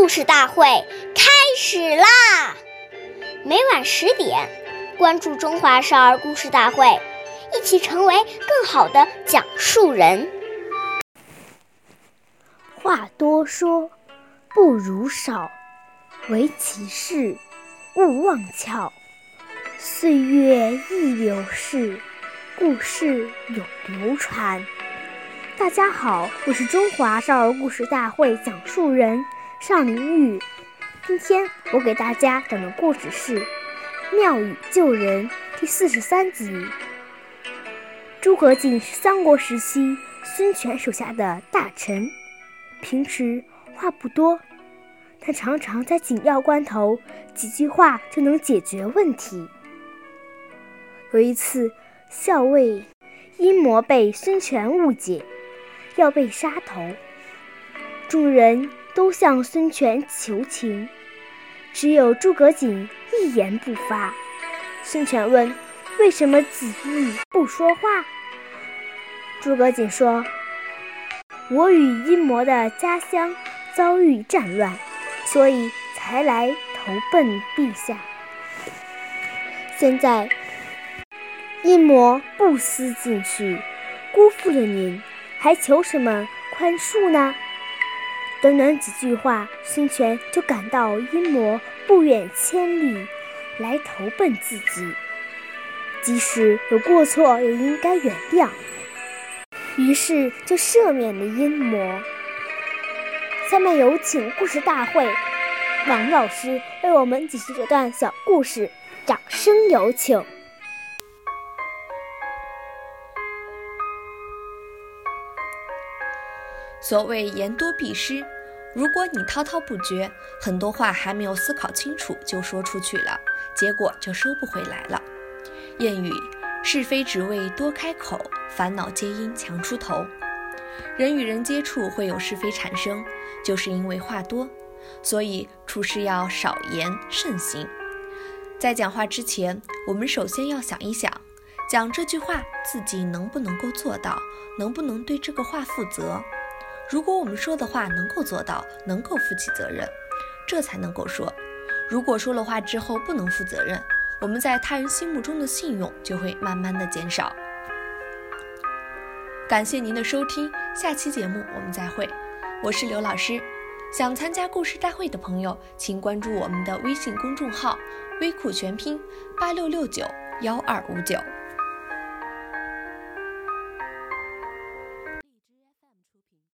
故事大会开始啦！每晚十点，关注《中华少儿故事大会》，一起成为更好的讲述人。话多说不如少，唯其事勿忘巧。岁月易流逝，故事永流传。大家好，我是中华少儿故事大会讲述人上林语。今天我给大家讲的故事是《妙语救人》第四十三集。诸葛瑾是三国时期孙权手下的大臣，平时话不多，但常常在紧要关头几句话就能解决问题。有一次，校尉阴谋被孙权误解。要被杀头，众人都向孙权求情，只有诸葛瑾一言不发。孙权问：“为什么子玉不说话？”诸葛瑾说：“我与阴谋的家乡遭遇战乱，所以才来投奔陛下。现在阴谋不思进取，辜负了您。”还求什么宽恕呢？短短几句话，孙权就感到阴谋不远千里来投奔自己，即使有过错，也应该原谅。于是就赦免了阴谋。下面有请故事大会王老师为我们解析这段小故事，掌声有请。所谓言多必失，如果你滔滔不绝，很多话还没有思考清楚就说出去了，结果就收不回来了。谚语：是非只为多开口，烦恼皆因强出头。人与人接触会有是非产生，就是因为话多，所以处事要少言慎行。在讲话之前，我们首先要想一想，讲这句话自己能不能够做到，能不能对这个话负责。如果我们说的话能够做到，能够负起责任，这才能够说。如果说了话之后不能负责任，我们在他人心目中的信用就会慢慢的减少。感谢您的收听，下期节目我们再会。我是刘老师，想参加故事大会的朋友，请关注我们的微信公众号“微库全拼八六六九幺二五九”。